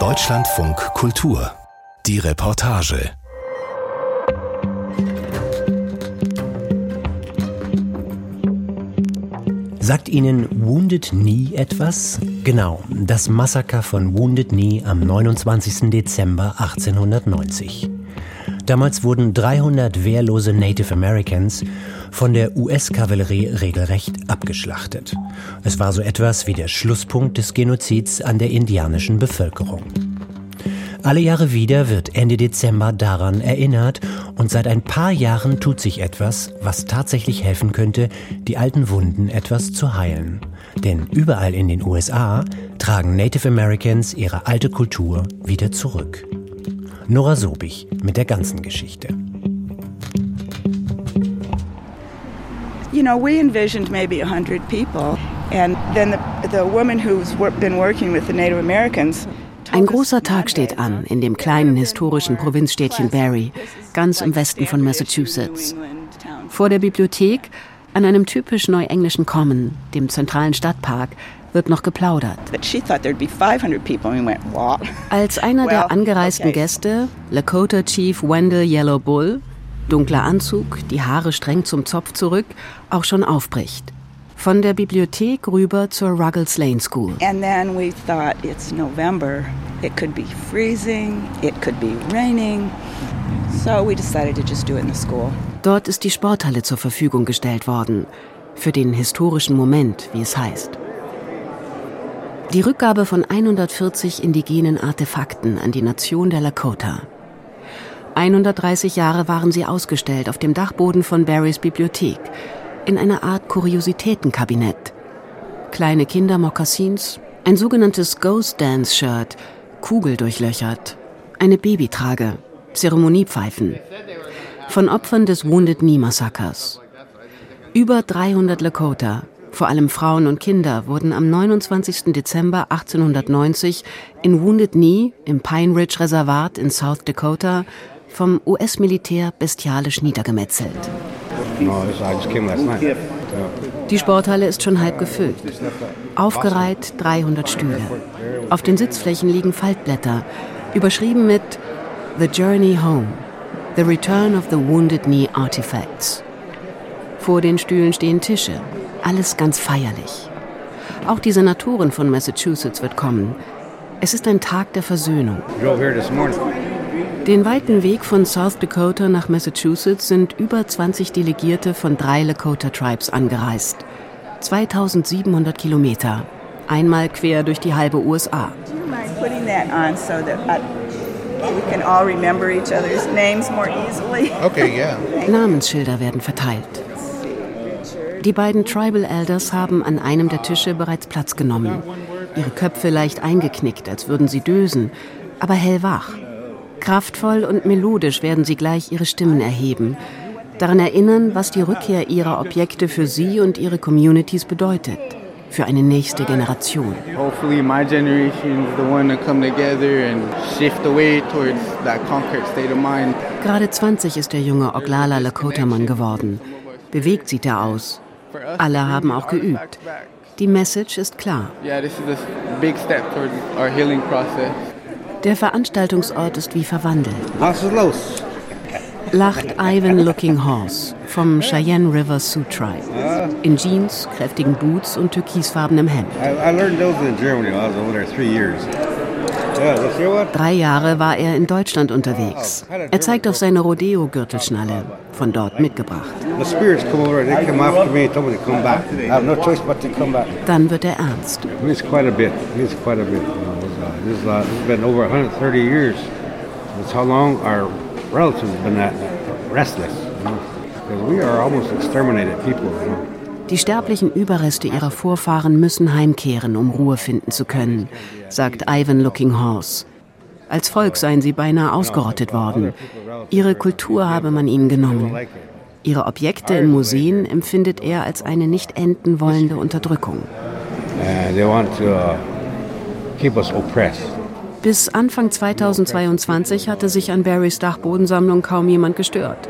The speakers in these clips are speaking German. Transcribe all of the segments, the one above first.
Deutschlandfunk Kultur. Die Reportage. Sagt Ihnen Wounded Knee etwas? Genau, das Massaker von Wounded Knee am 29. Dezember 1890. Damals wurden 300 wehrlose Native Americans von der US-Kavallerie regelrecht abgeschlachtet. Es war so etwas wie der Schlusspunkt des Genozids an der indianischen Bevölkerung. Alle Jahre wieder wird Ende Dezember daran erinnert und seit ein paar Jahren tut sich etwas, was tatsächlich helfen könnte, die alten Wunden etwas zu heilen. Denn überall in den USA tragen Native Americans ihre alte Kultur wieder zurück. Nora Sobich mit der ganzen Geschichte. You know, we envisioned maybe 100 people and then the, the woman who's been working with the Native Americans ein großer Tag steht an in dem kleinen historischen Provinzstädtchen Barry, ganz im Westen von Massachusetts. Vor der Bibliothek, an einem typisch neuenglischen Common, dem zentralen Stadtpark, wird noch geplaudert. Als einer der angereisten Gäste, Lakota Chief Wendell Yellow Bull, dunkler Anzug, die Haare streng zum Zopf zurück, auch schon aufbricht. Von der Bibliothek rüber zur Ruggles Lane School. And then we thought it's November. It could be freezing, it could be raining. So we decided to just do it in the school. Dort ist die Sporthalle zur Verfügung gestellt worden. Für den historischen Moment, wie es heißt. Die Rückgabe von 140 indigenen Artefakten an die Nation der Lakota. 130 Jahre waren sie ausgestellt auf dem Dachboden von Barrys Bibliothek in einer Art Kuriositätenkabinett. Kleine Kindermokassins, ein sogenanntes Ghost Dance Shirt, kugeldurchlöchert, eine Babytrage, Zeremoniepfeifen. Von Opfern des Wounded Knee Massakers. Über 300 Lakota, vor allem Frauen und Kinder, wurden am 29. Dezember 1890 in Wounded Knee im Pine Ridge Reservat in South Dakota vom US-Militär bestialisch niedergemetzelt. Die Sporthalle ist schon halb gefüllt. Aufgereiht 300 Stühle. Auf den Sitzflächen liegen Faltblätter, überschrieben mit The Journey Home, The Return of the Wounded Knee Artifacts. Vor den Stühlen stehen Tische, alles ganz feierlich. Auch die Senatorin von Massachusetts wird kommen. Es ist ein Tag der Versöhnung. Den weiten Weg von South Dakota nach Massachusetts sind über 20 Delegierte von drei Lakota Tribes angereist. 2700 Kilometer. Einmal quer durch die halbe USA. Okay, yeah. Namensschilder werden verteilt. Die beiden Tribal Elders haben an einem der Tische bereits Platz genommen. Ihre Köpfe leicht eingeknickt, als würden sie dösen, aber hellwach. Kraftvoll und melodisch werden sie gleich ihre Stimmen erheben, daran erinnern, was die Rückkehr ihrer Objekte für sie und ihre Communities bedeutet, für eine nächste Generation. Gerade 20 ist der junge Oglala Lakota-Mann geworden. Bewegt sieht er aus. Alle haben auch geübt. Die Message ist klar. Yeah, this is a big step towards our healing process. Der Veranstaltungsort ist wie verwandelt. Was ist los? Lacht Ivan Looking Horse vom Cheyenne River Sioux Tribe. In Jeans, kräftigen Boots und türkisfarbenem Hemd. Drei Jahre war er in Deutschland unterwegs. Er zeigt auf seine Rodeo-Gürtelschnalle, von dort mitgebracht. Dann wird er ernst. This, is, uh, this has been over 130 years. That's how long our relatives have been that restless. You know? Because we are almost exterminated people. You know? Die sterblichen Überreste ihrer Vorfahren müssen heimkehren, um Ruhe finden zu können, sagt Ivan Looking Horse. Als Volk seien sie beinahe ausgerottet worden. Ihre Kultur habe man ihnen genommen. Ihre Objekte in Museen empfindet er als eine nicht enden wollende Unterdrückung. Uh, keep us oppressed. Bis Anfang 2022 hatte sich an Barrys Dachbodensammlung kaum jemand gestört.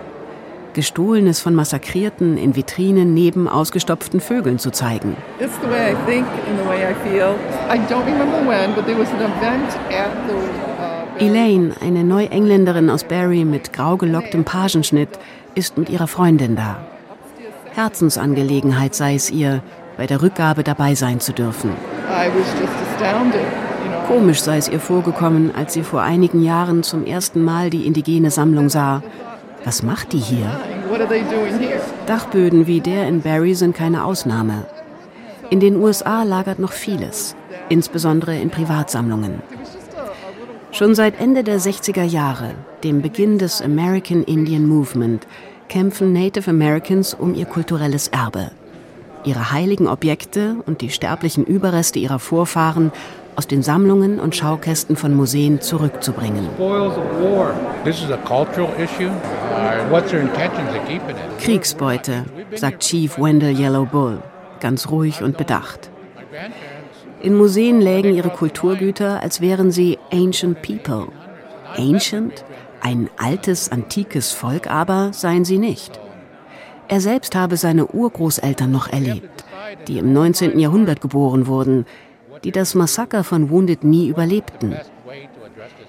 Gestohlenes von Massakrierten in Vitrinen neben ausgestopften Vögeln zu zeigen. It's the way I think and the way I feel. I don't remember when, but there was an event at the uh, Elaine, eine Neuengländerin aus Barry mit grau gelocktem Pagenschnitt, ist mit ihrer Freundin da. Herzensangelegenheit sei es ihr, bei der Rückgabe dabei sein zu dürfen. I was just Komisch sei es ihr vorgekommen, als sie vor einigen Jahren zum ersten Mal die indigene Sammlung sah. Was macht die hier? Dachböden wie der in Barry sind keine Ausnahme. In den USA lagert noch vieles, insbesondere in Privatsammlungen. Schon seit Ende der 60er Jahre, dem Beginn des American Indian Movement, kämpfen Native Americans um ihr kulturelles Erbe. Ihre heiligen Objekte und die sterblichen Überreste ihrer Vorfahren aus den Sammlungen und Schaukästen von Museen zurückzubringen. Uh? Kriegsbeute, sagt Chief Wendell Yellow Bull, ganz ruhig und bedacht. In Museen lägen ihre Kulturgüter, als wären sie Ancient People. Ancient? Ein altes, antikes Volk aber seien sie nicht. Er selbst habe seine Urgroßeltern noch erlebt, die im 19. Jahrhundert geboren wurden, die das Massaker von Wounded Knee überlebten.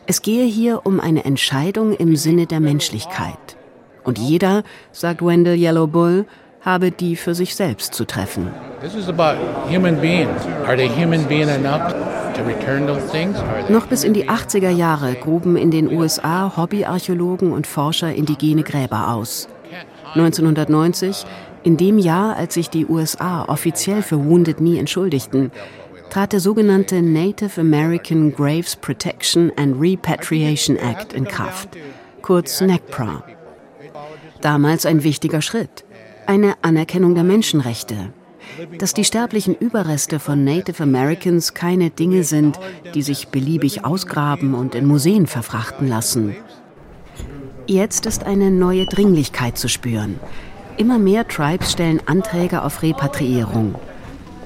Es gehe hier um eine Entscheidung im Sinne der Menschlichkeit. Und jeder, sagt Wendell Yellow Bull, habe die für sich selbst zu treffen. Noch bis in die 80er Jahre gruben in den USA Hobbyarchäologen und Forscher indigene Gräber aus. 1990, in dem Jahr, als sich die USA offiziell für Wounded Knee entschuldigten, trat der sogenannte Native American Graves Protection and Repatriation Act in Kraft, kurz NAGPRA. Damals ein wichtiger Schritt, eine Anerkennung der Menschenrechte. Dass die sterblichen Überreste von Native Americans keine Dinge sind, die sich beliebig ausgraben und in Museen verfrachten lassen. Jetzt ist eine neue Dringlichkeit zu spüren. Immer mehr Tribes stellen Anträge auf Repatriierung.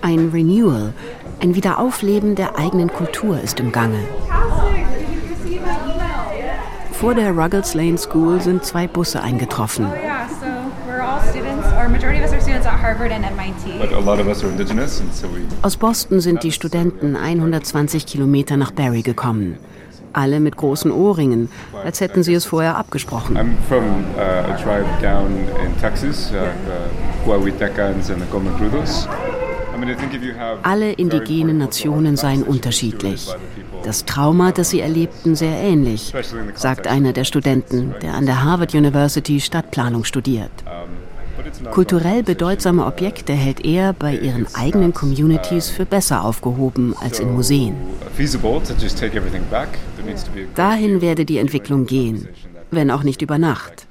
Ein Renewal, ein Wiederaufleben der eigenen Kultur ist im Gange. Vor der Ruggles Lane School sind zwei Busse eingetroffen. We Aus Boston sind die Studenten 120 Kilometer nach Barry gekommen. Alle mit großen Ohrringen, als hätten sie es vorher abgesprochen. I'm from uh, a tribe down in Texas, uh, the Huahuitecans and the Comecrudos. Have Alle indigenen Nationen seien unterschiedlich. Das Trauma, das sie erlebten, sehr ähnlich, sagt einer der Studenten, der an der Harvard University Stadtplanung studiert. Kulturell bedeutsame Objekte hält er bei ihren eigenen Communities für besser aufgehoben als in Museen. Dahin werde die Entwicklung gehen, wenn auch nicht über Nacht.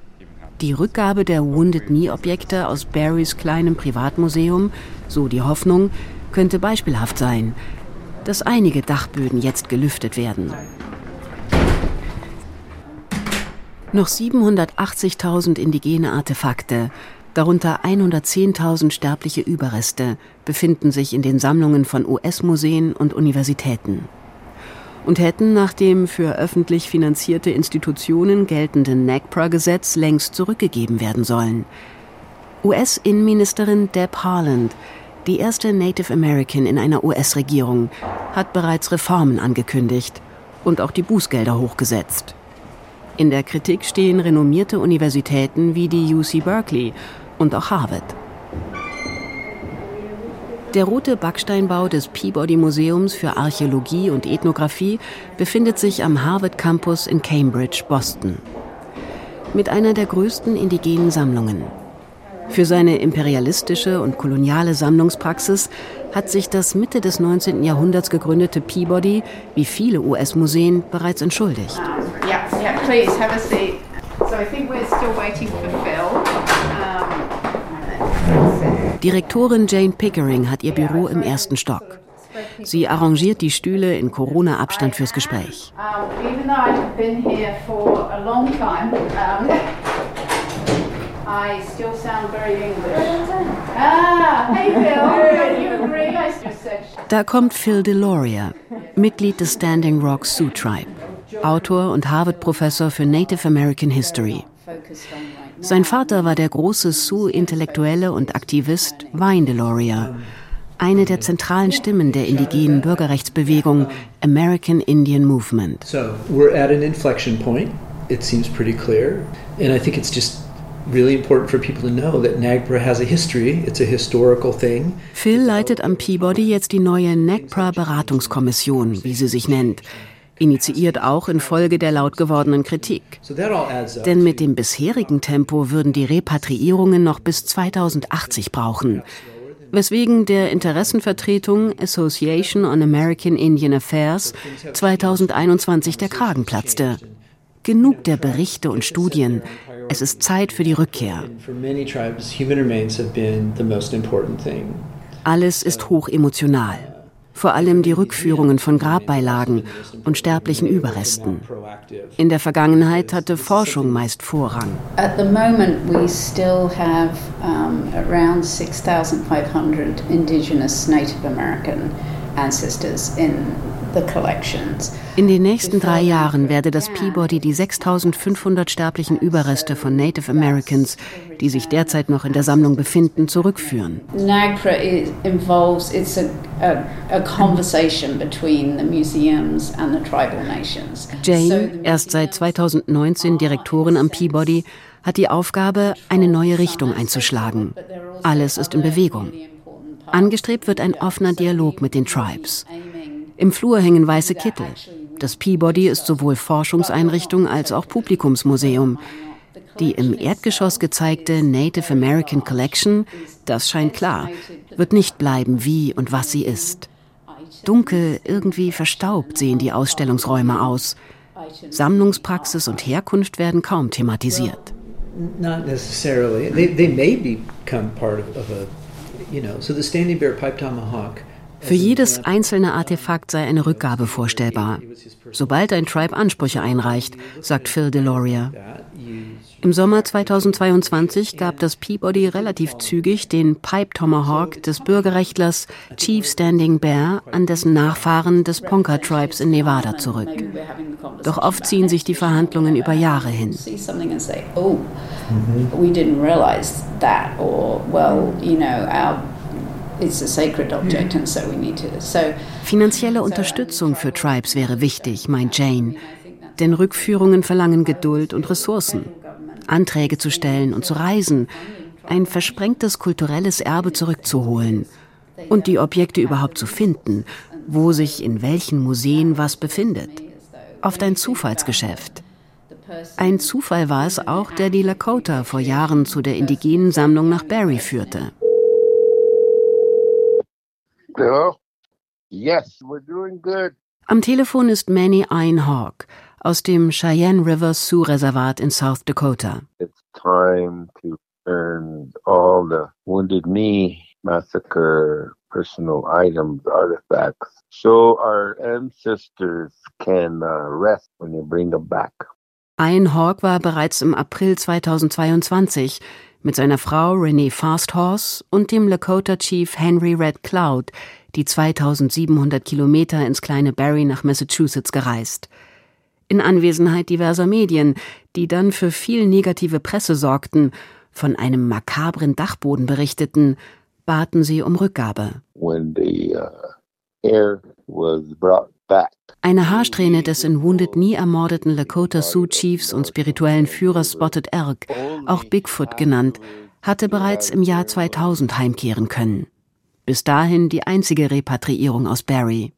Die Rückgabe der Wounded Knee-Objekte aus Barrys kleinem Privatmuseum, so die Hoffnung, könnte beispielhaft sein, dass einige Dachböden jetzt gelüftet werden. Noch 780.000 indigene Artefakte, darunter 110.000 sterbliche Überreste, befinden sich in den Sammlungen von US-Museen und Universitäten und hätten nach dem für öffentlich finanzierte Institutionen geltenden NAGPRA-Gesetz längst zurückgegeben werden sollen. US-Innenministerin Deb Haaland, die erste Native American in einer US-Regierung, hat bereits Reformen angekündigt und auch die Bußgelder hochgesetzt. In der Kritik stehen renommierte Universitäten wie die UC Berkeley und auch Harvard. Der rote Backsteinbau des Peabody Museums für Archäologie und Ethnographie befindet sich am Harvard Campus in Cambridge, Boston. Mit einer der größten indigenen Sammlungen. Für seine imperialistische und koloniale Sammlungspraxis hat sich das Mitte des 19. Jahrhunderts gegründete Peabody, wie viele US-Museen, bereits entschuldigt. Yeah, yeah, please have a seat. So I think we're still waiting for Phil. Direktorin Jane Pickering hat ihr Büro im ersten Stock. Sie arrangiert die Stühle in Corona-Abstand fürs Gespräch. even though I've been here for a long time, I still sound very English. Ah, Da kommt Phil Deloria, Mitglied des Standing Rock Sioux Tribe, Autor und Harvard-Professor für Native American History. Sein Vater war der große Sioux-Intellektuelle und Aktivist Vine Deloria, eine der zentralen Stimmen der indigenen Bürgerrechtsbewegung American Indian Movement. So we're at an inflection point. It seems pretty clear, and I think it's just really important for people to know that NAGPRA has a history. It's a historical thing. Phil leitet am Peabody jetzt die neue NAGPRA Beratungskommission, wie sie sich nennt. Initiiert auch infolge der laut gewordenen Kritik. Denn mit dem bisherigen Tempo würden die Repatriierungen noch bis 2080 brauchen weswegen der Interessenvertretung Association on American Indian Affairs 2021 der Kragen platzte. Genug der Berichte und Studien. Es ist Zeit für die Rückkehr. Alles ist hoch emotional vor allem die Rückführungen von Grabbeilagen und sterblichen Überresten. In der Vergangenheit hatte Forschung meist Vorrang. At the moment we still have um, around 6500 indigenous Native American ancestors in in den nächsten drei Jahren werde das Peabody die 6500 sterblichen Überreste von Native Americans, die sich derzeit noch in der Sammlung befinden, zurückführen. NAGPRA involves it's a, a, a conversation between the museums and the tribal nations. Jane, erst seit 2019 Direktorin am Peabody, hat die Aufgabe, eine neue Richtung einzuschlagen. Alles ist in Bewegung. Angestrebt wird ein offener Dialog mit den Tribes. Im Flur hängen weiße Kittel. Das Peabody ist sowohl Forschungseinrichtung als auch Publikumsmuseum. Die im Erdgeschoss gezeigte Native American Collection, das scheint klar, wird nicht bleiben, wie und was sie ist. Dunkel, irgendwie verstaubt sehen die Ausstellungsräume aus. Sammlungspraxis und Herkunft werden kaum thematisiert. Not necessarily. They, they may become you know, so the Standing Bear Pipe Tomahawk für jedes einzelne Artefakt sei eine Rückgabe vorstellbar, sobald ein Tribe Ansprüche einreicht, sagt Phil Deloria. Im Sommer 2022 gab das Peabody relativ zügig den Pipe Tomahawk des Bürgerrechtlers Chief Standing Bear an dessen Nachfahren des Ponca Tribes in Nevada zurück. Doch oft ziehen sich die Verhandlungen über Jahre hin. Oh, Finanzielle Unterstützung für Tribes wäre wichtig, meint Jane. Denn Rückführungen verlangen Geduld und Ressourcen. Anträge zu stellen und zu reisen, ein versprengtes kulturelles Erbe zurückzuholen und die Objekte überhaupt zu finden, wo sich in welchen Museen was befindet. Oft ein Zufallsgeschäft. Ein Zufall war es auch, der die Lakota vor Jahren zu der indigenen Sammlung nach Barry führte. Hello? Yes, we're doing good. Am Telefon ist Manny Einhawk aus dem Cheyenne River Sioux Reservat in South Dakota. It's time to turn all the Wounded Knee massacre personal items, artifacts, so our ancestors can uh, rest when you bring them back. Einhawk war bereits im April 2022 mit seiner Frau Renee Fasthorse und dem Lakota Chief Henry Red Cloud die 2700 Kilometer ins kleine Barry nach Massachusetts gereist. In Anwesenheit diverser Medien, die dann für viel negative Presse sorgten, von einem makabren Dachboden berichteten, baten sie um Rückgabe. The, uh, Eine Haarsträhne des in Wounded Knee ermordeten Lakota Sioux Chiefs und spirituellen Führers Spotted Elk, auch Bigfoot genannt, hatte bereits im Jahr 2000 heimkehren können bis dahin die einzige Repatriierung aus Barry.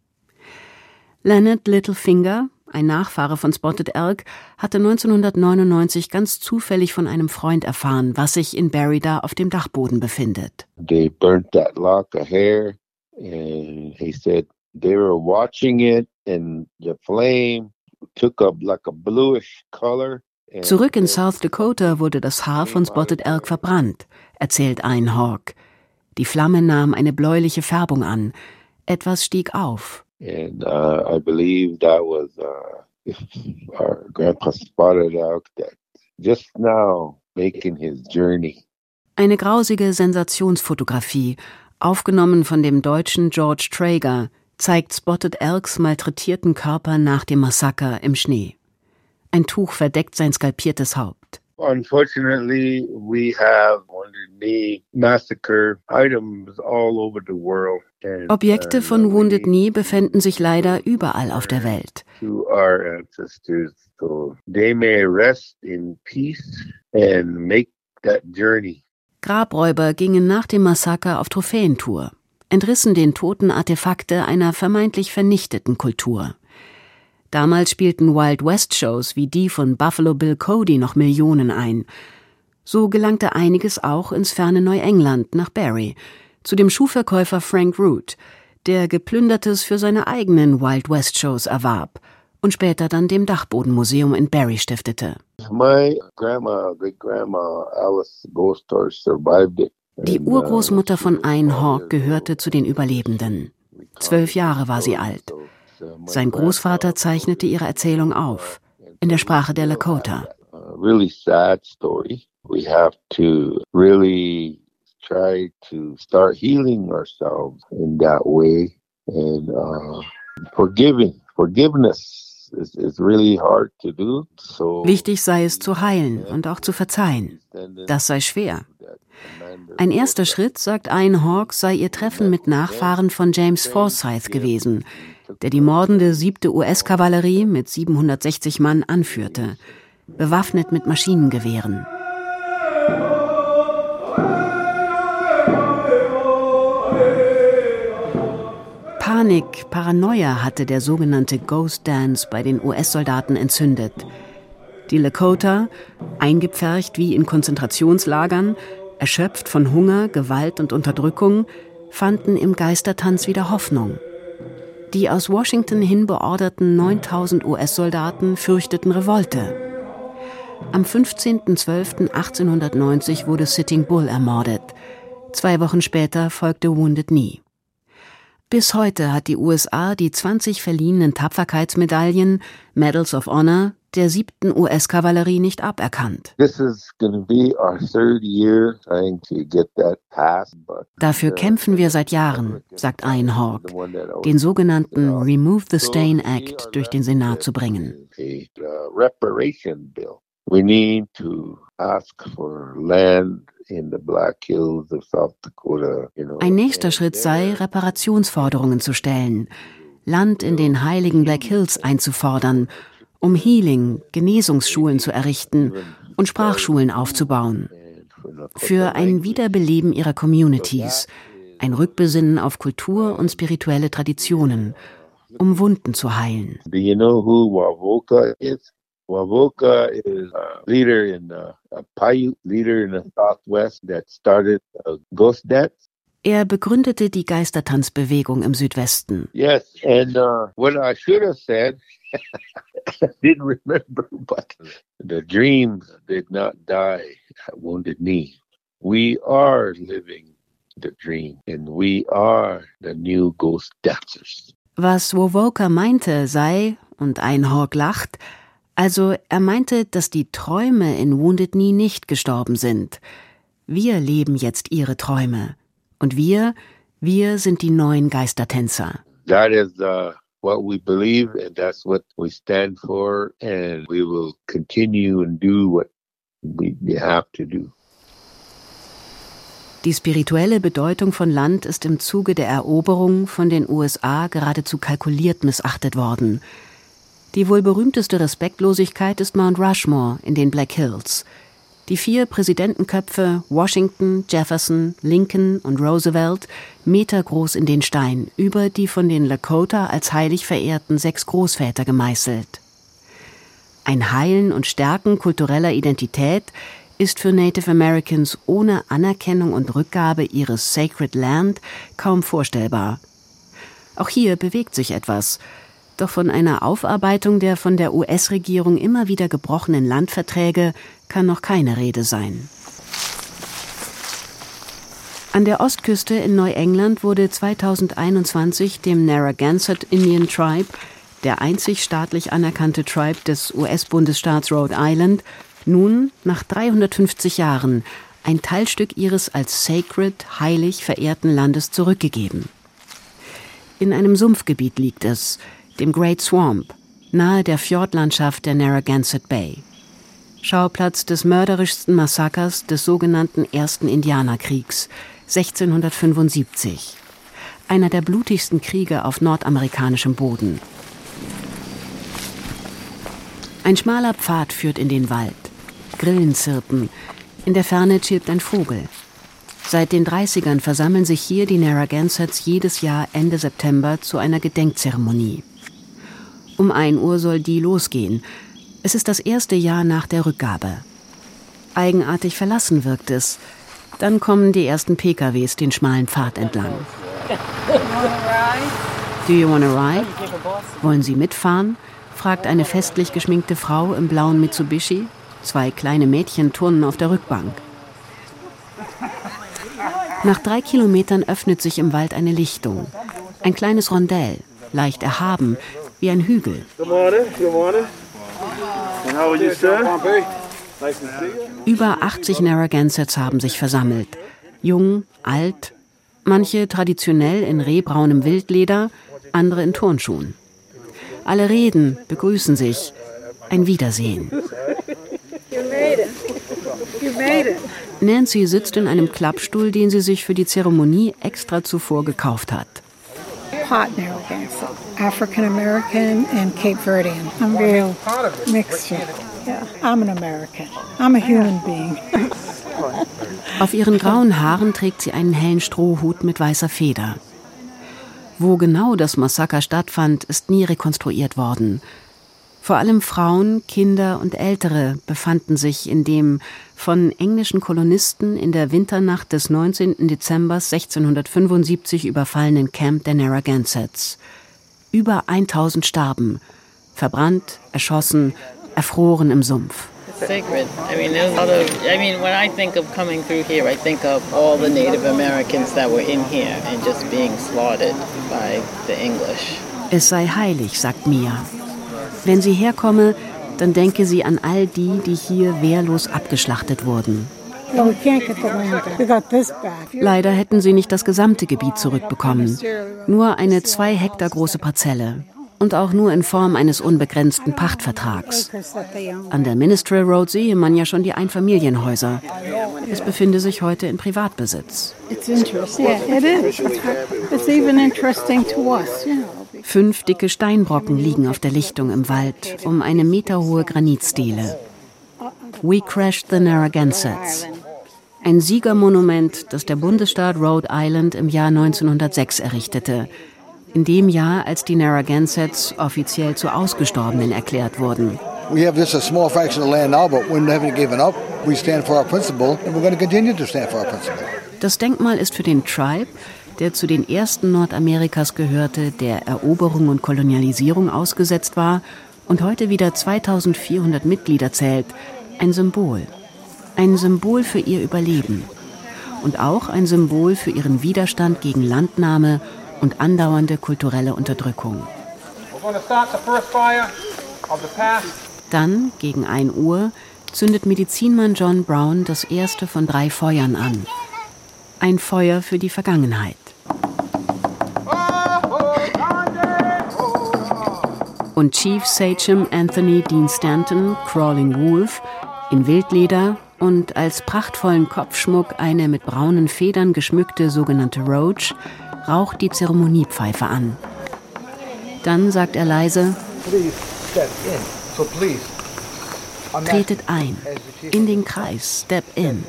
Leonard Littlefinger, ein Nachfahre von Spotted Elk, hatte 1999 ganz zufällig von einem Freund erfahren, was sich in Barry da auf dem Dachboden befindet. They burnt that lock of hair and he said they were watching it and the flame took up like a bluish color. Zurück in South Dakota wurde das Haar von Spotted Elk verbrannt, erzählt ein Hawk. Die Flamme nahm eine bläuliche Färbung an. Etwas stieg auf. And uh, I believe that was uh, our grandpa spotted out that just now making his journey. Eine grausige Sensationsfotografie, aufgenommen von dem deutschen George Traeger, zeigt Spotted Elks malträtierten Körper nach dem Massaker im Schnee. Ein Tuch verdeckt sein skalpiertes Haupt. Unfortunately, we have Wounded Knee massacre items all over the world. Objekte uh, von Wounded Knee befinden sich leider überall auf der Welt. journey. Grabräuber gingen nach dem Massaker auf Trophäentour, entrissen den Toten Artefakte einer vermeintlich vernichteten Kultur. Damals spielten Wild West Shows wie die von Buffalo Bill Cody noch Millionen ein. So gelangte einiges auch ins ferne Neuengland nach Barry, zu dem Schuhverkäufer Frank Root, der geplündertes für seine eigenen Wild West Shows erwarb und später dann dem Dachbodenmuseum in Barry stiftete. My grandma, great grandma Alice Ghostar survived it. Die uh, Urgroßmutter von Hawk gehörte zu den Überlebenden. Zwölf Jahre war sie alt. Sein Großvater zeichnete ihre Erzählung auf, in der Sprache der Lakota. a really sad story. We have to really try to start healing ourselves in that way and uh, forgiving. Forgiveness Wichtig sei es zu heilen und auch zu verzeihen. Das sei schwer. Ein erster Schritt, sagt Ian Hawk, sei ihr Treffen mit Nachfahren von James Forsyth gewesen, der die mordende siebte US-Kavallerie mit 760 Mann anführte, bewaffnet mit Maschinengewehren. Panik, Paranoia hatte der sogenannte Ghost Dance bei den US-Soldaten entzündet. Die Lakota, eingepfercht wie in Konzentrationslagern, erschöpft von Hunger, Gewalt und Unterdrückung, fanden im Geistertanz wieder Hoffnung. Die aus Washington hin beorderten 9000 US-Soldaten fürchteten Revolte. Am 15.12.1890 wurde Sitting Bull ermordet. Zwei Wochen später folgte Wounded Knee. Bis heute hat die USA die 20 verliehenen Tapferkeitsmedaillen, Medals of Honor, der siebten US-Kavallerie nicht aberkannt. Dafür kämpfen wir seit Jahren, sagt Ian den sogenannten Remove the Stain Act durch den Senat zu bringen. We need to ask for land in the Black Hills of South Dakota. You know, Ein nächster Schritt sei, Reparationsforderungen zu stellen, Land in den heiligen Black Hills einzufordern, um Healing, Genesungsschulen zu errichten und Sprachschulen aufzubauen. Für ein Wiederbeleben ihrer Communities, ein Rückbesinnen auf Kultur und spirituelle Traditionen, um Wunden zu heilen. Do you know who Wavoka is? Wavoka is a leader in uh, a Paiute leader in the Southwest that started a ghost dance. Er begründete die Geistertanzbewegung im Südwesten. Yes, and uh, what I should have said, I didn't remember, but the dream did not die at Wounded Knee. We are living the dream, and we are the new ghost dancers. Was Wovoka meinte sei, und Einhorg lacht, also er meinte, dass die Träume in Wounded Knee nicht gestorben sind. Wir leben jetzt ihre Träume. Und wir, wir sind die neuen Geistertänzer. That is uh, what we believe, and that's what we stand for, and we will continue and do what we have to do. Die spirituelle Bedeutung von Land ist im Zuge der Eroberung von den USA geradezu kalkuliert missachtet worden. Die wohl berühmteste Respektlosigkeit ist Mount Rushmore in den Black Hills. Die vier Präsidentenköpfe Washington, Jefferson, Lincoln und Roosevelt metergroß in den Stein, über die von den Lakota als heilig verehrten sechs Großväter gemeißelt. Ein Heilen und Stärken kultureller Identität ist für Native Americans ohne Anerkennung und Rückgabe ihres Sacred Land kaum vorstellbar. Auch hier bewegt sich etwas, doch von einer Aufarbeitung der von der US-Regierung immer wieder gebrochenen Landverträge kann noch keine Rede sein. An der Ostküste in Neuengland wurde 2021 dem Narragansett Indian Tribe, der einzig staatlich anerkannte Tribe des US-Bundesstaats Rhode Island, nun nach 350 Jahren ein Teilstück ihres als sacred, heilig verehrten Landes zurückgegeben. In einem Sumpfgebiet liegt es, dem Great Swamp, nahe der Fjordlandschaft der Narragansett Bay. Schauplatz des mörderischsten Massakers des sogenannten Ersten Indianerkriegs 1675. Einer der blutigsten Kriege auf nordamerikanischem Boden. Ein schmaler Pfad führt in den Wald. Grillen zirpen. In der Ferne chirpt ein Vogel. Seit den 30ern versammeln sich hier die Narragansetts jedes Jahr Ende September zu einer Gedenkzeremonie. Um 1 Uhr soll die losgehen. Es ist das erste Jahr nach der Rückgabe. Eigenartig verlassen wirkt es. Dann kommen die ersten PKWs den schmalen Pfad entlang. Do you wanna ride? Wollen Sie mitfahren? fragt eine festlich geschminkte Frau im blauen Mitsubishi. Zwei kleine Mädchen turnen auf der Rückbank. Nach drei Kilometern öffnet sich im Wald eine Lichtung. Ein kleines Rondell, leicht erhaben, wie ein Hügel. Über 80 Narragansetts haben sich versammelt. Jung, alt, manche traditionell in rehbraunem Wildleder, andere in Turnschuhen. Alle reden, begrüßen sich. Ein Wiedersehen. Nancy sitzt in einem Klappstuhl, den sie sich für die Zeremonie extra zuvor gekauft hat. Hot Narragansett, African American and Cape Verdean. I'm real mixture. Yeah, I'm an American. I'm a human being. Auf ihren grauen Haaren trägt sie einen hellen Strohhut mit weißer Feder. Wo genau das Massaker stattfand, ist nie rekonstruiert worden. Vor allem Frauen, Kinder und Ältere befanden sich in dem von englischen Kolonisten in der Winternacht des 19. Dezember 1675 überfallenen Camp der Narragansetts. Über 1000 starben, verbrannt, erschossen, erfroren im Sumpf. sacred. I mean, there's a lot of. I mean, when I think of coming through here, I think of all the Native Americans that were in here and just being slaughtered by the English. Es sei heilig, sagt Mia. Wenn sie herkomme, dann denke sie an all die, die hier wehrlos abgeschlachtet wurden. Leider hätten sie nicht das gesamte Gebiet zurückbekommen, nur eine zwei Hektar große Parzelle und auch nur in Form eines unbegrenzten Pachtvertrags. An der Ministry Road sehe man ja schon die Einfamilienhäuser. Es befinde sich heute in Privatbesitz. Fünf dicke Steinbrocken liegen auf der Lichtung im Wald um eine meterhohe Granitstele. We crashed the Narragansetts. Ein Siegermonument, das der Bundesstaat Rhode Island im Jahr 1906 errichtete in dem Jahr, als die Narragansetts offiziell zu Ausgestorbenen erklärt wurden. We have just a small fraction of land now, but we haven't given up. We stand for our principle and we're going to continue to stand for our principle. Das Denkmal ist für den Tribe, der zu den ersten Nordamerikas gehörte, der Eroberung und Kolonialisierung ausgesetzt war und heute wieder 2400 Mitglieder zählt, ein Symbol. Ein Symbol für ihr Überleben. Und auch ein Symbol für ihren Widerstand gegen Landnahme und andauernde kulturelle Unterdrückung. Dann, gegen 1 Uhr, zündet Medizinmann John Brown das erste von drei Feuern an. Ein Feuer für die Vergangenheit. Und Chief Sachem Anthony Dean Stanton, Crawling Wolf, in Wildleder und als prachtvollen Kopfschmuck eine mit braunen Federn geschmückte sogenannte Roach, raucht die Zeremoniepfeife an. Dann sagt er leise, tretet ein, in den Kreis, step in,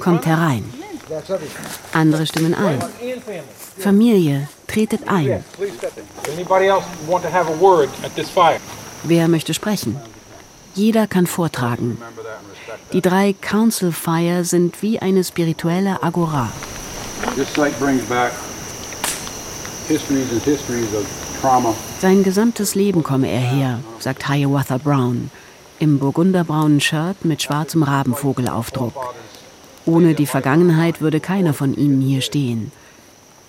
kommt herein. Andere stimmen ein. Familie, tretet ein. Wer möchte sprechen? Jeder kann vortragen. Die drei Council Fire sind wie eine spirituelle Agora. This site brings back sein gesamtes Leben komme er her, sagt Hiawatha Brown, im burgunderbraunen Shirt mit schwarzem Rabenvogelaufdruck. Ohne die Vergangenheit würde keiner von ihnen hier stehen.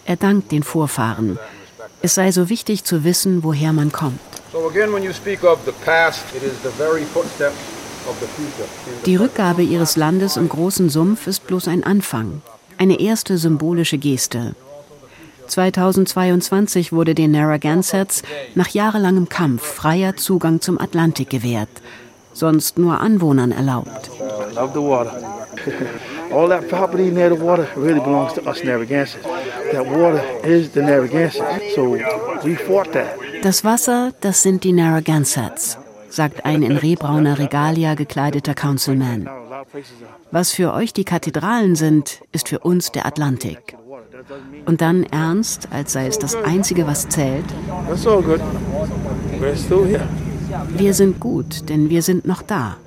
Er dankt den Vorfahren. Es sei so wichtig zu wissen, woher man kommt. Die Rückgabe ihres Landes im großen Sumpf ist bloß ein Anfang, eine erste symbolische Geste. 2022 wurde den Narragansetts nach jahrelangem Kampf freier Zugang zum Atlantik gewährt. sonst nur Anwohnern erlaubt. All that property near the water really belongs to us Narragansetts. That water is the Narragansetts. So we fought that. Das Wasser, das sind die Narragansetts, sagt ein in rehbrauner Regalia gekleideter Councilman. Was für euch die Kathedralen sind, ist für uns der Atlantik. Und dann ernst, als sei es das Einzige, was zählt. Wir sind gut, denn wir sind noch da.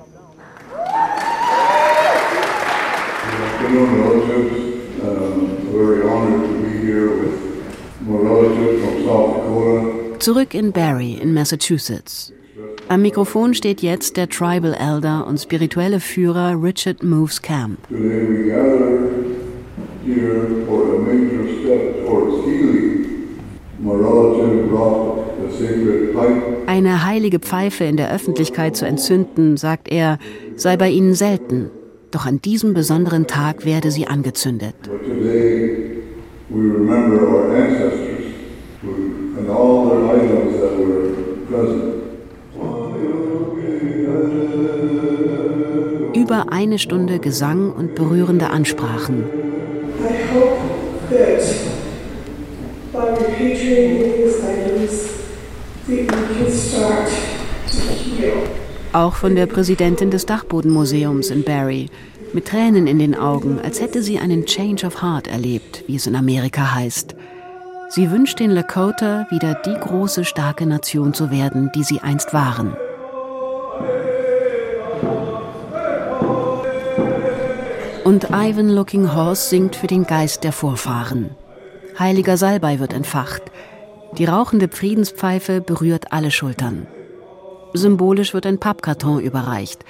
Zurück in Barrie in Massachusetts. Am Mikrofon steht jetzt der Tribal Elder und spirituelle Führer Richard Moves Camp. Eine heilige Pfeife in der Öffentlichkeit zu entzünden, sagt er, sei bei ihnen selten. Doch an diesem besonderen Tag werde sie angezündet. Über eine Stunde Gesang und berührende Ansprachen. By repatriating these items, that we can start to heal. Auch von der Präsidentin des Dachbodenmuseums in Barrie, mit Tränen in den Augen, als hätte sie einen Change of Heart erlebt, wie es in Amerika heißt. Sie wünscht den Lakota, wieder die große, starke Nation zu werden, die sie einst waren. Und Ivan Looking Horse singt für den Geist der Vorfahren. Heiliger Salbei wird entfacht. Die rauchende Friedenspfeife berührt alle Schultern. Symbolisch wird ein Pappkarton überreicht.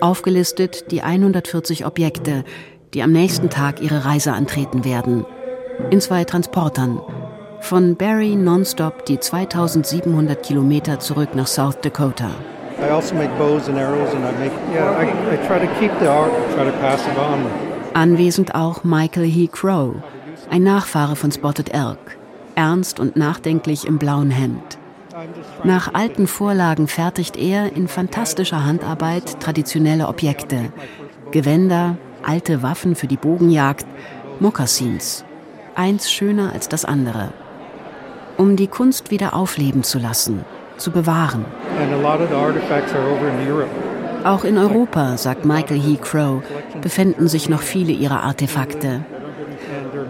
Aufgelistet die 140 Objekte, die am nächsten Tag ihre Reise antreten werden. In zwei Transportern. Von Barrie nonstop die 2700 Kilometer zurück nach South Dakota. Also. Anwesend auch Michael He Crow, ein Nachfahre von Spotted Elk, ernst und nachdenklich im blauen Hemd. Nach alten Vorlagen fertigt er in fantastischer Handarbeit traditionelle Objekte, Gewänder, alte Waffen für die Bogenjagd, Mokassins, eins schöner als das andere. Um die Kunst wieder aufleben zu lassen, zu bewahren. Auch in Europa, sagt Michael He Crow, befinden sich noch viele ihrer Artefakte.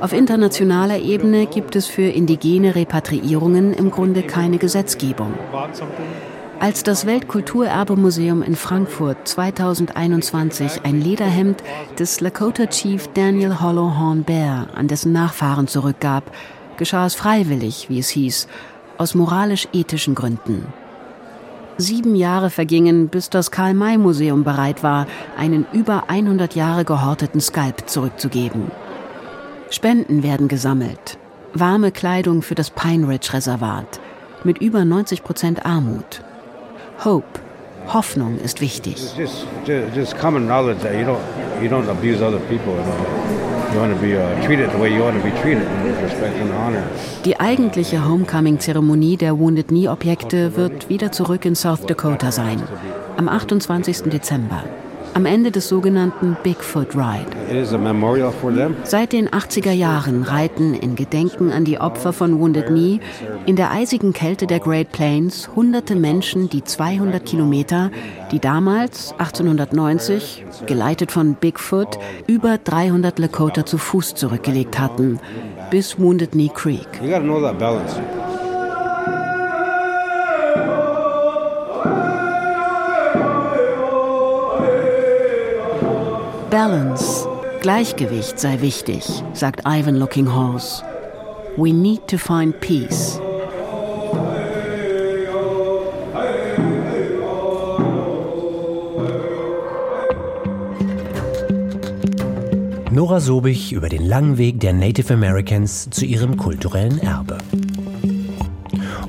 Auf internationaler Ebene gibt es für indigene Repatriierungen im Grunde keine Gesetzgebung. Als das Weltkulturerbemuseum in Frankfurt 2021 ein Lederhemd des Lakota Chief Daniel Hollowhorn Bear an dessen Nachfahren zurückgab, geschah es freiwillig, wie es hieß, aus moralisch-ethischen Gründen. Sieben Jahre vergingen, bis das Karl-May-Museum bereit war, einen über 100 Jahre gehorteten Skalp zurückzugeben. Spenden werden gesammelt. Warme Kleidung für das Pine Ridge Reservat. Mit über 90 Prozent Armut. Hope, Hoffnung ist wichtig. Just, just, just common knowledge that you don't, you don't abuse other people. You, know? you want to be treated the way you want to be treated, with respect and honor. Die eigentliche Homecoming-Zeremonie der Wounded Knee-Objekte wird wieder zurück in South Dakota sein. Am 28. Dezember am Ende des sogenannten Bigfoot Ride. Seit den 80er Jahren reiten in Gedenken an die Opfer von Wounded Knee in der eisigen Kälte der Great Plains hunderte Menschen die 200 Kilometer, die damals 1890, geleitet von Bigfoot, über 300 Lakota zu Fuß zurückgelegt hatten, bis Wounded Knee Creek. Balance, Gleichgewicht sei wichtig, sagt Ivan Looking Horse. We need to find peace. Nora Sobich über den langen Weg der Native Americans zu ihrem kulturellen Erbe.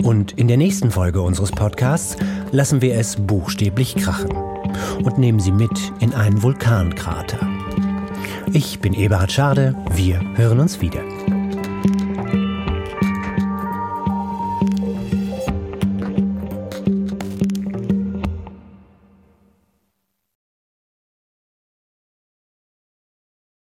Und in der nächsten Folge unseres Podcasts lassen wir es buchstäblich krachen und nehmen sie mit in einen Vulkankrater. Ich bin Eberhard Schade, wir hören uns wieder.